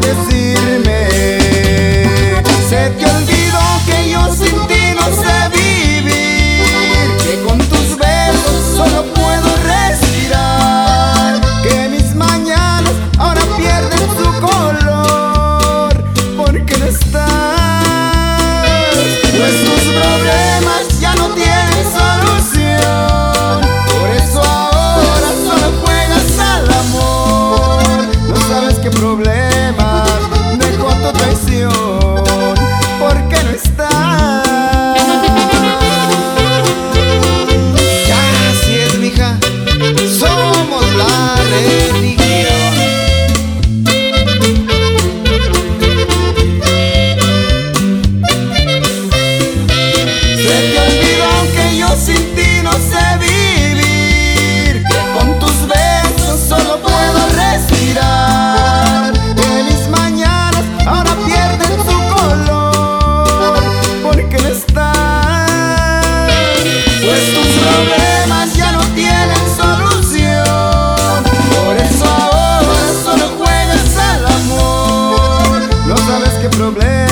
decirme. Se te olvidó que yo sin ti no sé vivir, que con tus besos solo puedo respirar, que mis mañanas ahora pierden su color, porque no estás. Tus problemas ya no tienen solución, por eso ahora solo juegas al amor. No sabes qué problemas dejó tu juegas